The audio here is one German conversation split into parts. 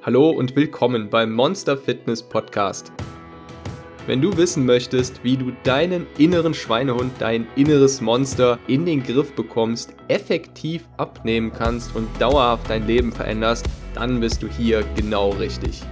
Hallo und willkommen beim Monster Fitness Podcast. Wenn du wissen möchtest, wie du deinen inneren Schweinehund, dein inneres Monster in den Griff bekommst, effektiv abnehmen kannst und dauerhaft dein Leben veränderst, dann bist du hier genau richtig.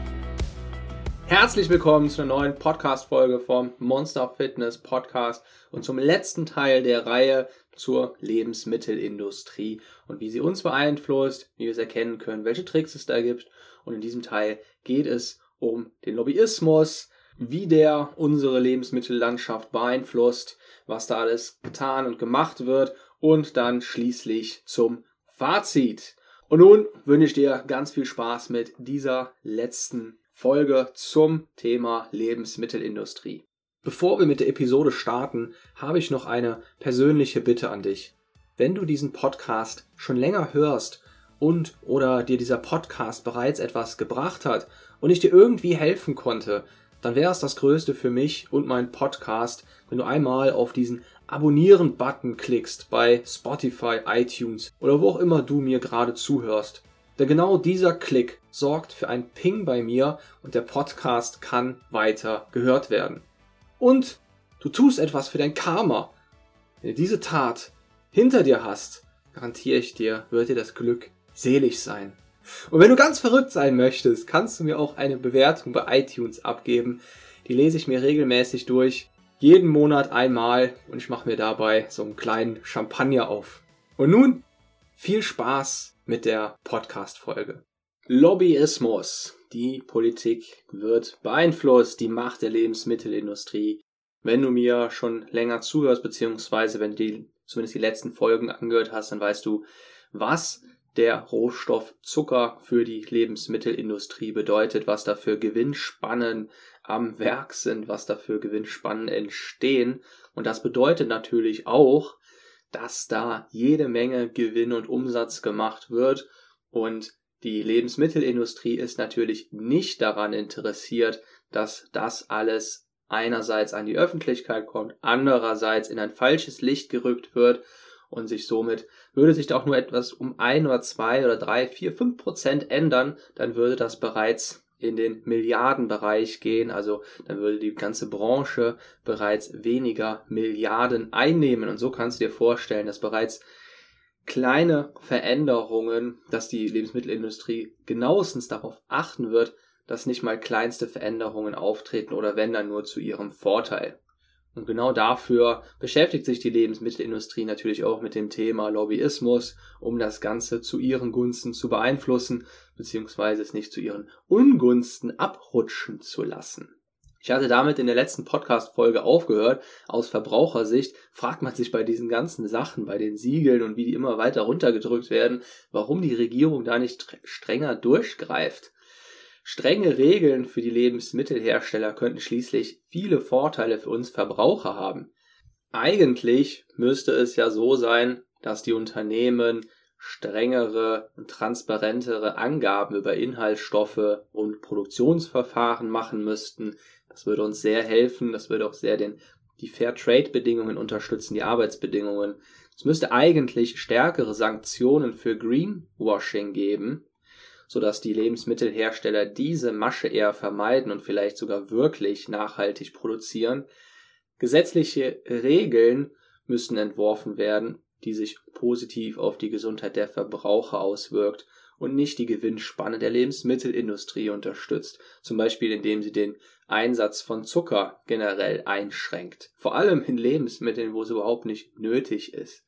Herzlich willkommen zu einer neuen Podcast-Folge vom Monster Fitness Podcast und zum letzten Teil der Reihe zur Lebensmittelindustrie und wie sie uns beeinflusst, wie wir es erkennen können, welche Tricks es da gibt. Und in diesem Teil geht es um den Lobbyismus, wie der unsere Lebensmittellandschaft beeinflusst, was da alles getan und gemacht wird und dann schließlich zum Fazit. Und nun wünsche ich dir ganz viel Spaß mit dieser letzten Folge zum Thema Lebensmittelindustrie. Bevor wir mit der Episode starten, habe ich noch eine persönliche Bitte an dich. Wenn du diesen Podcast schon länger hörst und oder dir dieser Podcast bereits etwas gebracht hat und ich dir irgendwie helfen konnte, dann wäre es das Größte für mich und meinen Podcast, wenn du einmal auf diesen Abonnieren-Button klickst bei Spotify, iTunes oder wo auch immer du mir gerade zuhörst. Denn genau dieser Klick sorgt für ein Ping bei mir und der Podcast kann weiter gehört werden. Und du tust etwas für dein Karma. Wenn du diese Tat hinter dir hast, garantiere ich dir, wird dir das Glück selig sein. Und wenn du ganz verrückt sein möchtest, kannst du mir auch eine Bewertung bei iTunes abgeben. Die lese ich mir regelmäßig durch, jeden Monat einmal und ich mache mir dabei so einen kleinen Champagner auf. Und nun viel Spaß mit der Podcast-Folge. Lobbyismus. Die Politik wird beeinflusst, die Macht der Lebensmittelindustrie. Wenn du mir schon länger zuhörst, beziehungsweise wenn du zumindest die letzten Folgen angehört hast, dann weißt du, was der Rohstoff Zucker für die Lebensmittelindustrie bedeutet, was da für Gewinnspannen am Werk sind, was da für Gewinnspannen entstehen. Und das bedeutet natürlich auch, dass da jede Menge Gewinn und Umsatz gemacht wird. Und die Lebensmittelindustrie ist natürlich nicht daran interessiert, dass das alles einerseits an die Öffentlichkeit kommt, andererseits in ein falsches Licht gerückt wird und sich somit würde sich da auch nur etwas um ein oder zwei oder drei, vier, fünf Prozent ändern, dann würde das bereits in den Milliardenbereich gehen, also dann würde die ganze Branche bereits weniger Milliarden einnehmen und so kannst du dir vorstellen, dass bereits kleine Veränderungen, dass die Lebensmittelindustrie genauestens darauf achten wird, dass nicht mal kleinste Veränderungen auftreten oder wenn dann nur zu ihrem Vorteil. Und genau dafür beschäftigt sich die Lebensmittelindustrie natürlich auch mit dem Thema Lobbyismus, um das Ganze zu ihren Gunsten zu beeinflussen, beziehungsweise es nicht zu ihren Ungunsten abrutschen zu lassen. Ich hatte damit in der letzten Podcast-Folge aufgehört. Aus Verbrauchersicht fragt man sich bei diesen ganzen Sachen, bei den Siegeln und wie die immer weiter runtergedrückt werden, warum die Regierung da nicht strenger durchgreift. Strenge Regeln für die Lebensmittelhersteller könnten schließlich viele Vorteile für uns Verbraucher haben. Eigentlich müsste es ja so sein, dass die Unternehmen strengere und transparentere Angaben über Inhaltsstoffe und Produktionsverfahren machen müssten. Das würde uns sehr helfen, das würde auch sehr den, die Fair Trade Bedingungen unterstützen, die Arbeitsbedingungen. Es müsste eigentlich stärkere Sanktionen für Greenwashing geben, sodass die Lebensmittelhersteller diese Masche eher vermeiden und vielleicht sogar wirklich nachhaltig produzieren. Gesetzliche Regeln müssen entworfen werden, die sich positiv auf die Gesundheit der Verbraucher auswirkt und nicht die Gewinnspanne der Lebensmittelindustrie unterstützt, zum Beispiel indem sie den Einsatz von Zucker generell einschränkt, vor allem in Lebensmitteln, wo es überhaupt nicht nötig ist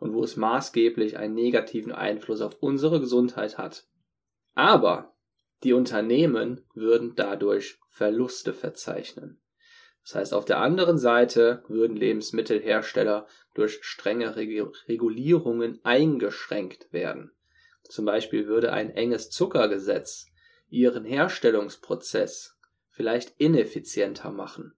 und wo es maßgeblich einen negativen Einfluss auf unsere Gesundheit hat. Aber die Unternehmen würden dadurch Verluste verzeichnen. Das heißt, auf der anderen Seite würden Lebensmittelhersteller durch strenge Regulierungen eingeschränkt werden. Zum Beispiel würde ein enges Zuckergesetz ihren Herstellungsprozess vielleicht ineffizienter machen.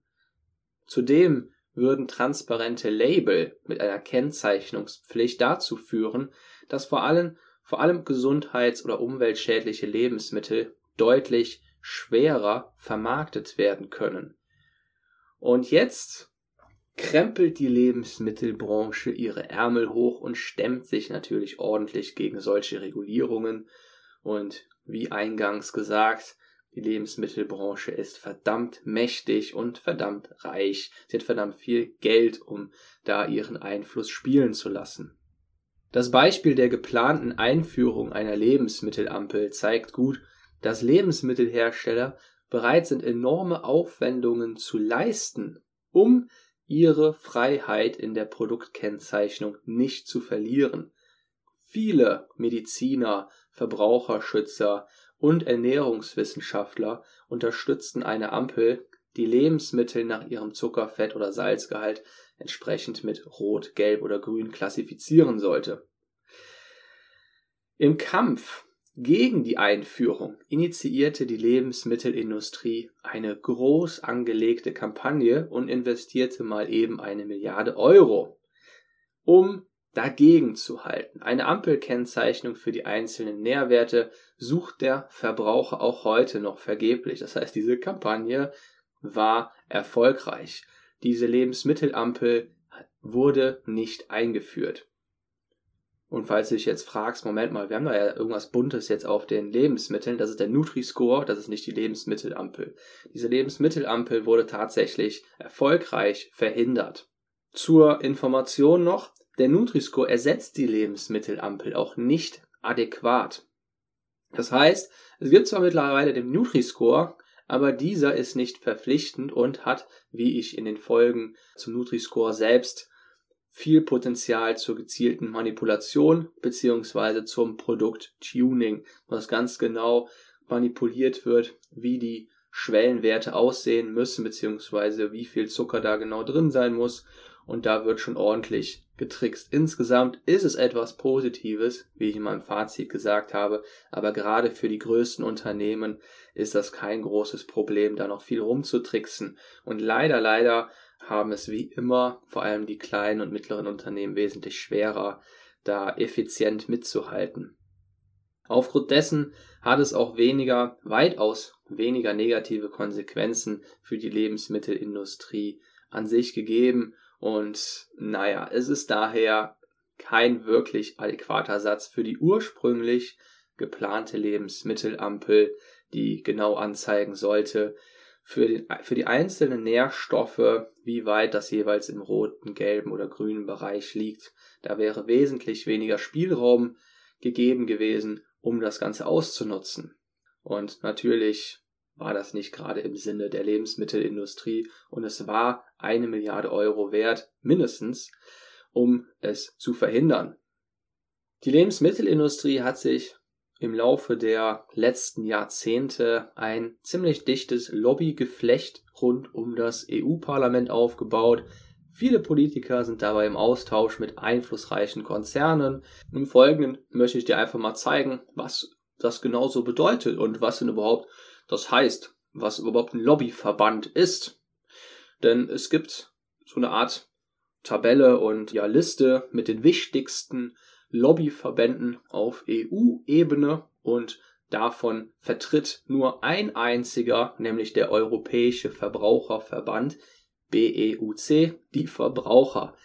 Zudem würden transparente Label mit einer Kennzeichnungspflicht dazu führen, dass vor allem vor allem gesundheits- oder umweltschädliche Lebensmittel deutlich schwerer vermarktet werden können. Und jetzt krempelt die Lebensmittelbranche ihre Ärmel hoch und stemmt sich natürlich ordentlich gegen solche Regulierungen Und wie eingangs gesagt, die Lebensmittelbranche ist verdammt mächtig und verdammt reich. Sie hat verdammt viel Geld, um da ihren Einfluss spielen zu lassen. Das Beispiel der geplanten Einführung einer Lebensmittelampel zeigt gut, dass Lebensmittelhersteller bereit sind, enorme Aufwendungen zu leisten, um ihre Freiheit in der Produktkennzeichnung nicht zu verlieren. Viele Mediziner, Verbraucherschützer und Ernährungswissenschaftler unterstützten eine Ampel, die Lebensmittel nach ihrem Zucker-, Fett- oder Salzgehalt entsprechend mit Rot, Gelb oder Grün klassifizieren sollte. Im Kampf gegen die Einführung initiierte die Lebensmittelindustrie eine groß angelegte Kampagne und investierte mal eben eine Milliarde Euro, um dagegen zu halten. Eine Ampelkennzeichnung für die einzelnen Nährwerte sucht der Verbraucher auch heute noch vergeblich. Das heißt, diese Kampagne war erfolgreich. Diese Lebensmittelampel wurde nicht eingeführt. Und falls du dich jetzt fragst, Moment mal, wir haben da ja irgendwas Buntes jetzt auf den Lebensmitteln, das ist der Nutri-Score, das ist nicht die Lebensmittelampel. Diese Lebensmittelampel wurde tatsächlich erfolgreich verhindert. Zur Information noch, der Nutri-Score ersetzt die Lebensmittelampel auch nicht adäquat. Das heißt, es gibt zwar mittlerweile den Nutri-Score, aber dieser ist nicht verpflichtend und hat, wie ich in den Folgen zum Nutri-Score selbst viel Potenzial zur gezielten Manipulation beziehungsweise zum Produkt-Tuning, was ganz genau manipuliert wird, wie die Schwellenwerte aussehen müssen, beziehungsweise wie viel Zucker da genau drin sein muss. Und da wird schon ordentlich getrickst. Insgesamt ist es etwas Positives, wie ich in meinem Fazit gesagt habe, aber gerade für die größten Unternehmen ist das kein großes Problem, da noch viel rumzutricksen. Und leider, leider haben es wie immer vor allem die kleinen und mittleren Unternehmen wesentlich schwerer, da effizient mitzuhalten. Aufgrund dessen hat es auch weniger, weitaus weniger negative Konsequenzen für die Lebensmittelindustrie an sich gegeben und naja, es ist daher kein wirklich adäquater Satz für die ursprünglich geplante Lebensmittelampel, die genau anzeigen sollte, für, den, für die einzelnen Nährstoffe, wie weit das jeweils im roten, gelben oder grünen Bereich liegt. Da wäre wesentlich weniger Spielraum gegeben gewesen, um das Ganze auszunutzen. Und natürlich war das nicht gerade im Sinne der Lebensmittelindustrie und es war eine Milliarde Euro wert, mindestens, um es zu verhindern. Die Lebensmittelindustrie hat sich im Laufe der letzten Jahrzehnte ein ziemlich dichtes Lobbygeflecht rund um das EU-Parlament aufgebaut. Viele Politiker sind dabei im Austausch mit einflussreichen Konzernen. Im Folgenden möchte ich dir einfach mal zeigen, was das genauso bedeutet und was denn überhaupt das heißt, was überhaupt ein Lobbyverband ist. Denn es gibt so eine Art Tabelle und ja Liste mit den wichtigsten Lobbyverbänden auf EU-Ebene und davon vertritt nur ein einziger, nämlich der Europäische Verbraucherverband BEUC, die Verbraucher.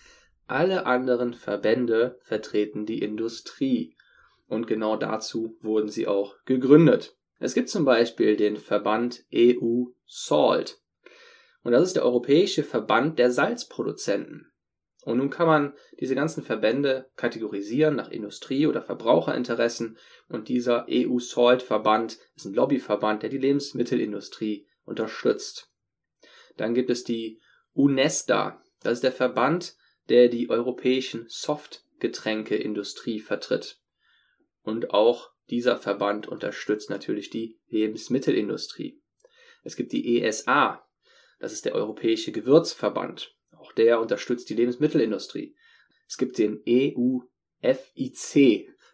Alle anderen Verbände vertreten die Industrie und genau dazu wurden sie auch gegründet. Es gibt zum Beispiel den Verband EU Salt und das ist der Europäische Verband der Salzproduzenten. Und nun kann man diese ganzen Verbände kategorisieren nach Industrie- oder Verbraucherinteressen und dieser EU-Salt-Verband ist ein Lobbyverband, der die Lebensmittelindustrie unterstützt. Dann gibt es die UNESTA, das ist der Verband, der die europäischen Softgetränkeindustrie vertritt. Und auch dieser Verband unterstützt natürlich die Lebensmittelindustrie. Es gibt die ESA, das ist der Europäische Gewürzverband. Auch der unterstützt die Lebensmittelindustrie. Es gibt den EUFIC,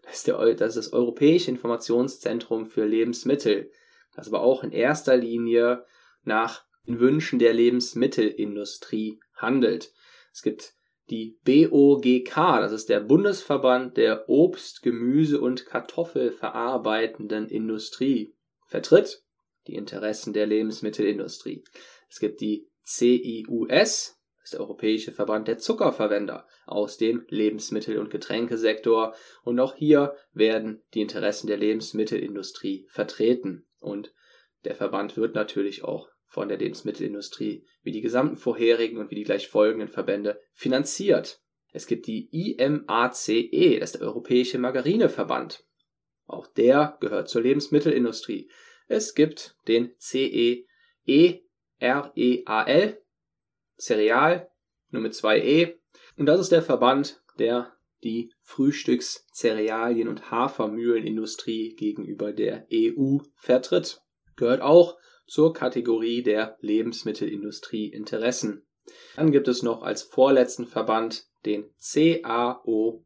das ist, der, das ist das Europäische Informationszentrum für Lebensmittel, das aber auch in erster Linie nach den Wünschen der Lebensmittelindustrie handelt. Es gibt die BOGK, das ist der Bundesverband der Obst-, Gemüse- und Kartoffelverarbeitenden Industrie, vertritt die Interessen der Lebensmittelindustrie. Es gibt die CIUS, das ist der Europäische Verband der Zuckerverwender aus dem Lebensmittel- und Getränkesektor. Und auch hier werden die Interessen der Lebensmittelindustrie vertreten. Und der Verband wird natürlich auch von der Lebensmittelindustrie wie die gesamten vorherigen und wie die gleich folgenden Verbände finanziert. Es gibt die IMACE, das ist der Europäische Margarineverband. Auch der gehört zur Lebensmittelindustrie. Es gibt den CEEREAL, Cereal, nur mit zwei E. Und das ist der Verband, der die Frühstückszerealien- und Hafermühlenindustrie gegenüber der EU vertritt. Gehört auch zur Kategorie der Lebensmittelindustrie-Interessen. Dann gibt es noch als vorletzten Verband den CAOB-ISCO,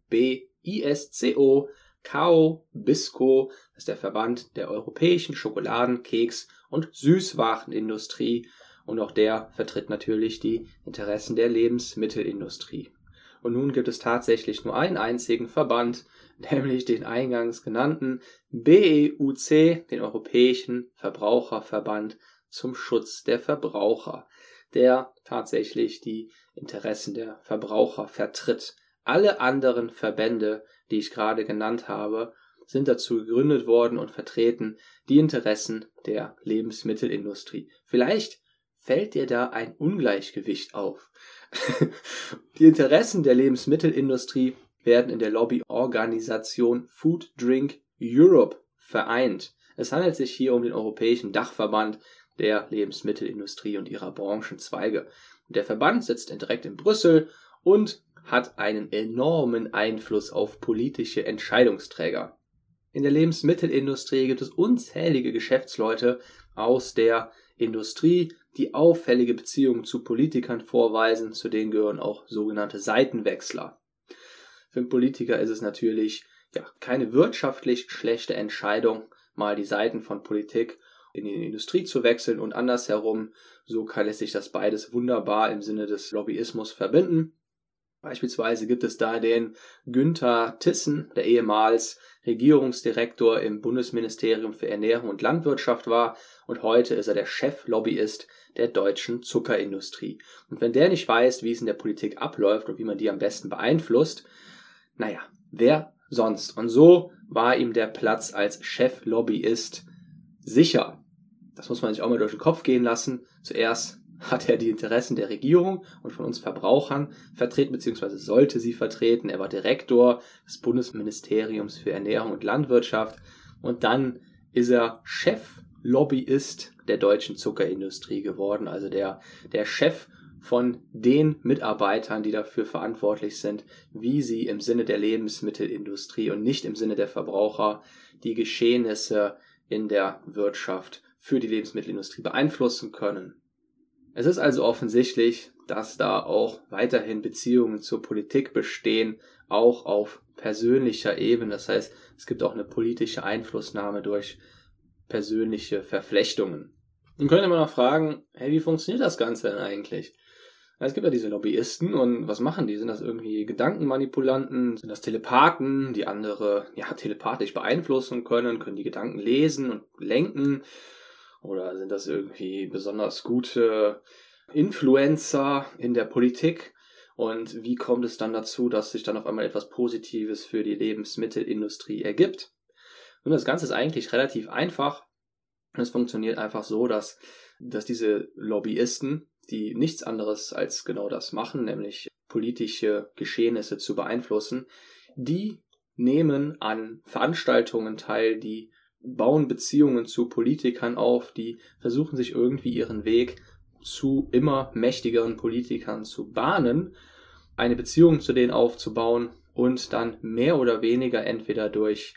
CAO Bisco, das ist der Verband der europäischen Schokoladen-, Keks- und Süßwarenindustrie und auch der vertritt natürlich die Interessen der Lebensmittelindustrie. Und nun gibt es tatsächlich nur einen einzigen Verband, nämlich den eingangs genannten BEUC, den Europäischen Verbraucherverband zum Schutz der Verbraucher, der tatsächlich die Interessen der Verbraucher vertritt. Alle anderen Verbände, die ich gerade genannt habe, sind dazu gegründet worden und vertreten die Interessen der Lebensmittelindustrie. Vielleicht fällt dir da ein Ungleichgewicht auf. die Interessen der Lebensmittelindustrie werden in der Lobbyorganisation Food Drink Europe vereint. Es handelt sich hier um den europäischen Dachverband der Lebensmittelindustrie und ihrer Branchenzweige. Der Verband sitzt direkt in Brüssel und hat einen enormen Einfluss auf politische Entscheidungsträger. In der Lebensmittelindustrie gibt es unzählige Geschäftsleute aus der Industrie, die auffällige Beziehungen zu Politikern vorweisen, zu denen gehören auch sogenannte Seitenwechsler. Für einen Politiker ist es natürlich ja keine wirtschaftlich schlechte Entscheidung, mal die Seiten von Politik in die Industrie zu wechseln und andersherum. So kann es sich das beides wunderbar im Sinne des Lobbyismus verbinden. Beispielsweise gibt es da den Günther Tissen, der ehemals Regierungsdirektor im Bundesministerium für Ernährung und Landwirtschaft war und heute ist er der Cheflobbyist der deutschen Zuckerindustrie. Und wenn der nicht weiß, wie es in der Politik abläuft und wie man die am besten beeinflusst, naja, wer sonst? Und so war ihm der Platz als Cheflobbyist sicher. Das muss man sich auch mal durch den Kopf gehen lassen. Zuerst hat er die Interessen der Regierung und von uns Verbrauchern vertreten, beziehungsweise sollte sie vertreten. Er war Direktor des Bundesministeriums für Ernährung und Landwirtschaft und dann ist er Cheflobbyist der deutschen Zuckerindustrie geworden, also der, der Chef von den Mitarbeitern, die dafür verantwortlich sind, wie sie im Sinne der Lebensmittelindustrie und nicht im Sinne der Verbraucher die Geschehnisse in der Wirtschaft für die Lebensmittelindustrie beeinflussen können. Es ist also offensichtlich, dass da auch weiterhin Beziehungen zur Politik bestehen, auch auf persönlicher Ebene. Das heißt, es gibt auch eine politische Einflussnahme durch persönliche Verflechtungen. Nun könnte man noch fragen, hey, wie funktioniert das Ganze denn eigentlich? Es gibt ja diese Lobbyisten und was machen die? Sind das irgendwie Gedankenmanipulanten? Sind das Telepathen, die andere ja telepathisch beeinflussen können? Können die Gedanken lesen und lenken? Oder sind das irgendwie besonders gute Influencer in der Politik? Und wie kommt es dann dazu, dass sich dann auf einmal etwas Positives für die Lebensmittelindustrie ergibt? Nun, das Ganze ist eigentlich relativ einfach. Es funktioniert einfach so, dass, dass diese Lobbyisten, die nichts anderes als genau das machen, nämlich politische Geschehnisse zu beeinflussen, die nehmen an Veranstaltungen teil, die bauen Beziehungen zu Politikern auf, die versuchen sich irgendwie ihren Weg zu immer mächtigeren Politikern zu bahnen, eine Beziehung zu denen aufzubauen und dann mehr oder weniger entweder durch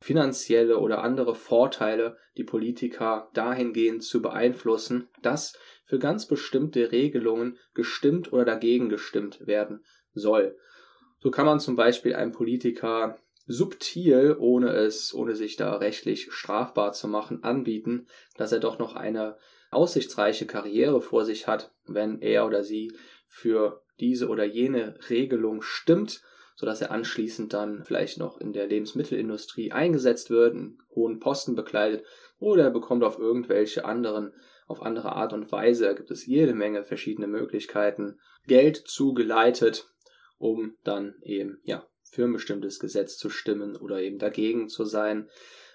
finanzielle oder andere Vorteile die Politiker dahingehend zu beeinflussen, dass für ganz bestimmte Regelungen gestimmt oder dagegen gestimmt werden soll. So kann man zum Beispiel einem Politiker subtil, ohne es, ohne sich da rechtlich strafbar zu machen, anbieten, dass er doch noch eine aussichtsreiche Karriere vor sich hat, wenn er oder sie für diese oder jene Regelung stimmt, sodass er anschließend dann vielleicht noch in der Lebensmittelindustrie eingesetzt wird, einen hohen Posten bekleidet oder er bekommt auf irgendwelche anderen auf andere Art und Weise. Da gibt es jede Menge verschiedene Möglichkeiten, Geld zugeleitet, um dann eben, ja, für ein bestimmtes Gesetz zu stimmen oder eben dagegen zu sein.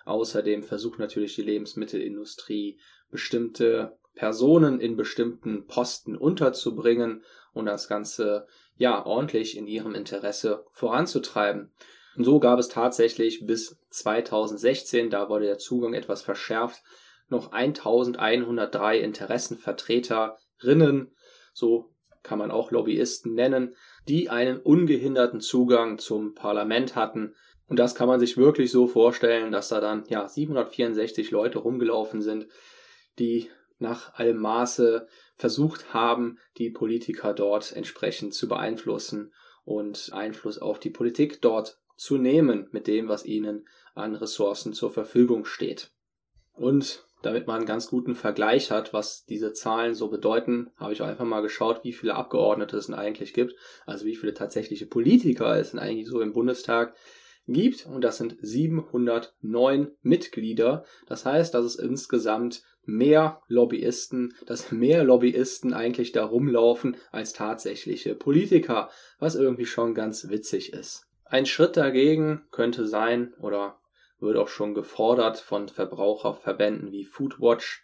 Außerdem versucht natürlich die Lebensmittelindustrie bestimmte Personen in bestimmten Posten unterzubringen und das Ganze ja ordentlich in ihrem Interesse voranzutreiben. Und so gab es tatsächlich bis 2016, da wurde der Zugang etwas verschärft, noch 1103 Interessenvertreterinnen, so kann man auch Lobbyisten nennen, die einen ungehinderten Zugang zum Parlament hatten. Und das kann man sich wirklich so vorstellen, dass da dann ja 764 Leute rumgelaufen sind, die nach allem Maße versucht haben, die Politiker dort entsprechend zu beeinflussen und Einfluss auf die Politik dort zu nehmen mit dem, was ihnen an Ressourcen zur Verfügung steht. Und damit man einen ganz guten Vergleich hat, was diese Zahlen so bedeuten, habe ich einfach mal geschaut, wie viele Abgeordnete es denn eigentlich gibt, also wie viele tatsächliche Politiker es denn eigentlich so im Bundestag gibt. Und das sind 709 Mitglieder. Das heißt, dass es insgesamt mehr Lobbyisten, dass mehr Lobbyisten eigentlich da rumlaufen als tatsächliche Politiker, was irgendwie schon ganz witzig ist. Ein Schritt dagegen könnte sein oder wird auch schon gefordert von Verbraucherverbänden wie Foodwatch,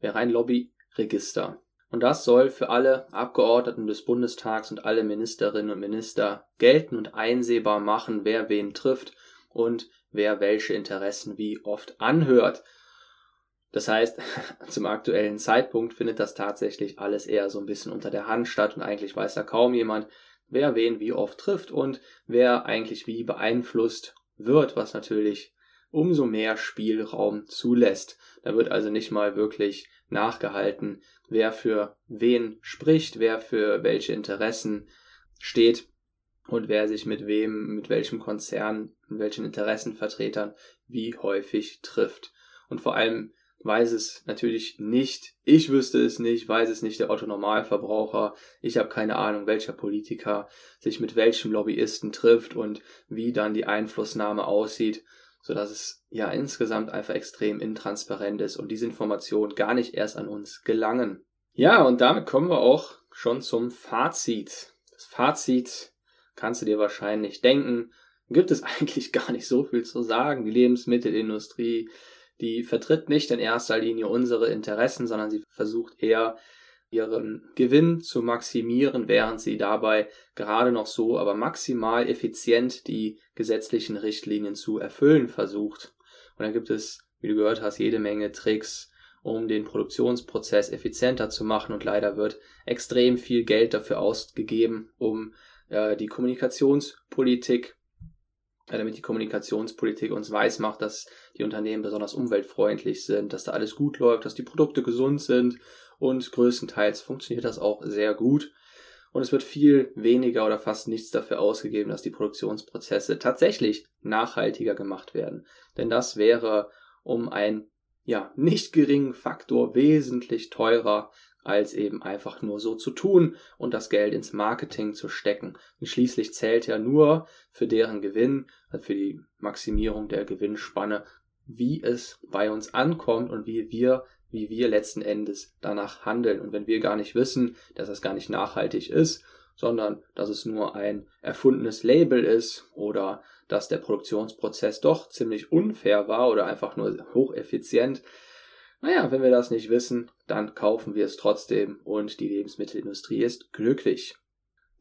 wäre ein Lobbyregister. Und das soll für alle Abgeordneten des Bundestags und alle Ministerinnen und Minister gelten und einsehbar machen, wer wen trifft und wer welche Interessen wie oft anhört. Das heißt, zum aktuellen Zeitpunkt findet das tatsächlich alles eher so ein bisschen unter der Hand statt und eigentlich weiß da kaum jemand, wer wen wie oft trifft und wer eigentlich wie beeinflusst wird, was natürlich umso mehr Spielraum zulässt. Da wird also nicht mal wirklich nachgehalten, wer für wen spricht, wer für welche Interessen steht und wer sich mit wem, mit welchem Konzern, mit welchen Interessenvertretern wie häufig trifft. Und vor allem weiß es natürlich nicht, ich wüsste es nicht, weiß es nicht der Otto Normalverbraucher, ich habe keine Ahnung, welcher Politiker sich mit welchem Lobbyisten trifft und wie dann die Einflussnahme aussieht so dass es ja insgesamt einfach extrem intransparent ist und diese Informationen gar nicht erst an uns gelangen. Ja, und damit kommen wir auch schon zum Fazit. Das Fazit kannst du dir wahrscheinlich denken, gibt es eigentlich gar nicht so viel zu sagen. Die Lebensmittelindustrie, die vertritt nicht in erster Linie unsere Interessen, sondern sie versucht eher ihren Gewinn zu maximieren, während sie dabei gerade noch so, aber maximal effizient die gesetzlichen Richtlinien zu erfüllen versucht. Und dann gibt es, wie du gehört hast, jede Menge Tricks, um den Produktionsprozess effizienter zu machen und leider wird extrem viel Geld dafür ausgegeben, um äh, die Kommunikationspolitik damit die Kommunikationspolitik uns weismacht, dass die Unternehmen besonders umweltfreundlich sind, dass da alles gut läuft, dass die Produkte gesund sind und größtenteils funktioniert das auch sehr gut. Und es wird viel weniger oder fast nichts dafür ausgegeben, dass die Produktionsprozesse tatsächlich nachhaltiger gemacht werden. Denn das wäre um einen ja, nicht geringen Faktor wesentlich teurer, als eben einfach nur so zu tun und das Geld ins Marketing zu stecken. Und schließlich zählt ja nur für deren Gewinn, also für die Maximierung der Gewinnspanne, wie es bei uns ankommt und wie wir wie wir letzten Endes danach handeln. Und wenn wir gar nicht wissen, dass das gar nicht nachhaltig ist, sondern dass es nur ein erfundenes Label ist oder dass der Produktionsprozess doch ziemlich unfair war oder einfach nur hocheffizient, naja, wenn wir das nicht wissen, dann kaufen wir es trotzdem und die Lebensmittelindustrie ist glücklich.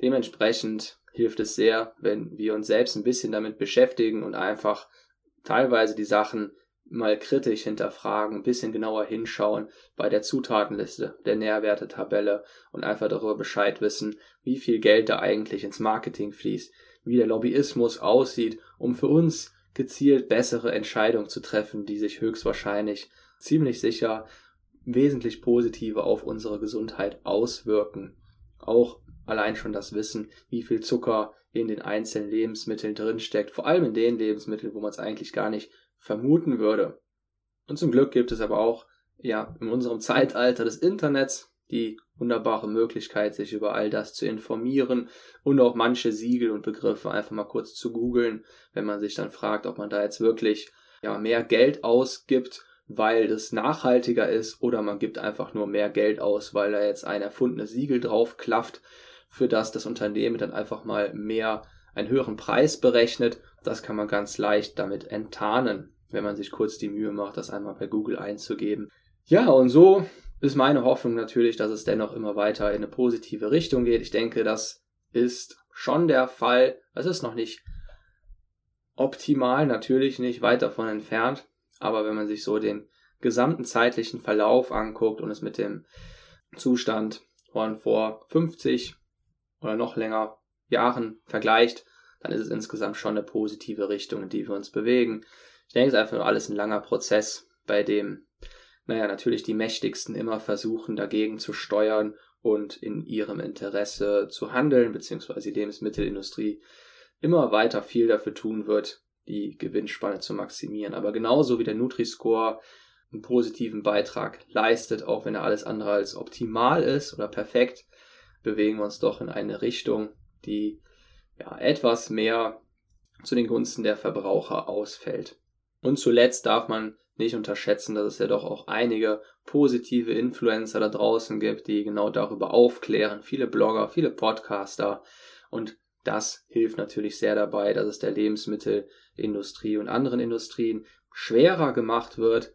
Dementsprechend hilft es sehr, wenn wir uns selbst ein bisschen damit beschäftigen und einfach teilweise die Sachen mal kritisch hinterfragen, ein bisschen genauer hinschauen bei der Zutatenliste, der Nährwertetabelle und einfach darüber Bescheid wissen, wie viel Geld da eigentlich ins Marketing fließt, wie der Lobbyismus aussieht, um für uns gezielt bessere Entscheidungen zu treffen, die sich höchstwahrscheinlich ziemlich sicher wesentlich positiver auf unsere Gesundheit auswirken. Auch allein schon das Wissen, wie viel Zucker in den einzelnen Lebensmitteln drinsteckt, vor allem in den Lebensmitteln, wo man es eigentlich gar nicht vermuten würde. Und zum Glück gibt es aber auch, ja, in unserem Zeitalter des Internets die wunderbare Möglichkeit, sich über all das zu informieren und auch manche Siegel und Begriffe einfach mal kurz zu googeln, wenn man sich dann fragt, ob man da jetzt wirklich ja, mehr Geld ausgibt, weil das nachhaltiger ist oder man gibt einfach nur mehr Geld aus, weil da jetzt ein erfundenes Siegel drauf klafft, für das das Unternehmen dann einfach mal mehr einen höheren Preis berechnet. Das kann man ganz leicht damit enttarnen, wenn man sich kurz die Mühe macht, das einmal bei Google einzugeben. Ja, und so ist meine Hoffnung natürlich, dass es dennoch immer weiter in eine positive Richtung geht. Ich denke, das ist schon der Fall. Es ist noch nicht optimal, natürlich nicht weit davon entfernt. Aber wenn man sich so den gesamten zeitlichen Verlauf anguckt und es mit dem Zustand von vor 50 oder noch länger Jahren vergleicht, dann ist es insgesamt schon eine positive Richtung, in die wir uns bewegen. Ich denke, es ist einfach nur alles ein langer Prozess, bei dem, naja, natürlich die Mächtigsten immer versuchen, dagegen zu steuern und in ihrem Interesse zu handeln, beziehungsweise die Lebensmittelindustrie immer weiter viel dafür tun wird, die Gewinnspanne zu maximieren. Aber genauso wie der Nutri-Score einen positiven Beitrag leistet, auch wenn er alles andere als optimal ist oder perfekt, bewegen wir uns doch in eine Richtung, die ja, etwas mehr zu den Gunsten der Verbraucher ausfällt. Und zuletzt darf man nicht unterschätzen, dass es ja doch auch einige positive Influencer da draußen gibt, die genau darüber aufklären. Viele Blogger, viele Podcaster. Und das hilft natürlich sehr dabei, dass es der Lebensmittelindustrie und anderen Industrien schwerer gemacht wird,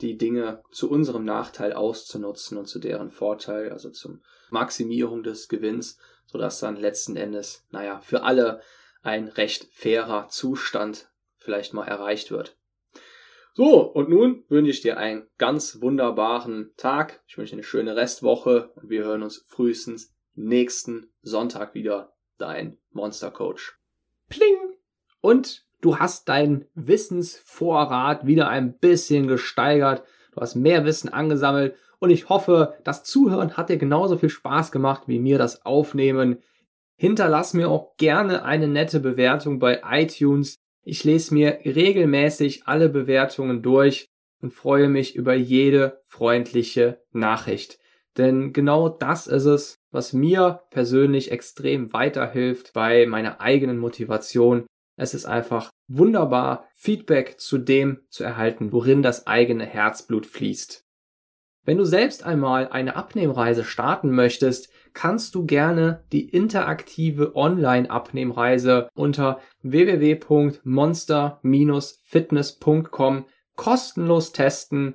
die Dinge zu unserem Nachteil auszunutzen und zu deren Vorteil, also zum Maximierung des Gewinns, sodass dann letzten Endes, naja, für alle ein recht fairer Zustand vielleicht mal erreicht wird. So, und nun wünsche ich dir einen ganz wunderbaren Tag. Ich wünsche dir eine schöne Restwoche und wir hören uns frühestens nächsten Sonntag wieder. Dein Monster Coach. Pling! Und du hast deinen Wissensvorrat wieder ein bisschen gesteigert. Du hast mehr Wissen angesammelt und ich hoffe, das Zuhören hat dir genauso viel Spaß gemacht wie mir das Aufnehmen. Hinterlass mir auch gerne eine nette Bewertung bei iTunes. Ich lese mir regelmäßig alle Bewertungen durch und freue mich über jede freundliche Nachricht. Denn genau das ist es, was mir persönlich extrem weiterhilft bei meiner eigenen Motivation. Es ist einfach wunderbar, Feedback zu dem zu erhalten, worin das eigene Herzblut fließt. Wenn du selbst einmal eine Abnehmreise starten möchtest, kannst du gerne die interaktive Online-Abnehmreise unter www.monster-fitness.com kostenlos testen.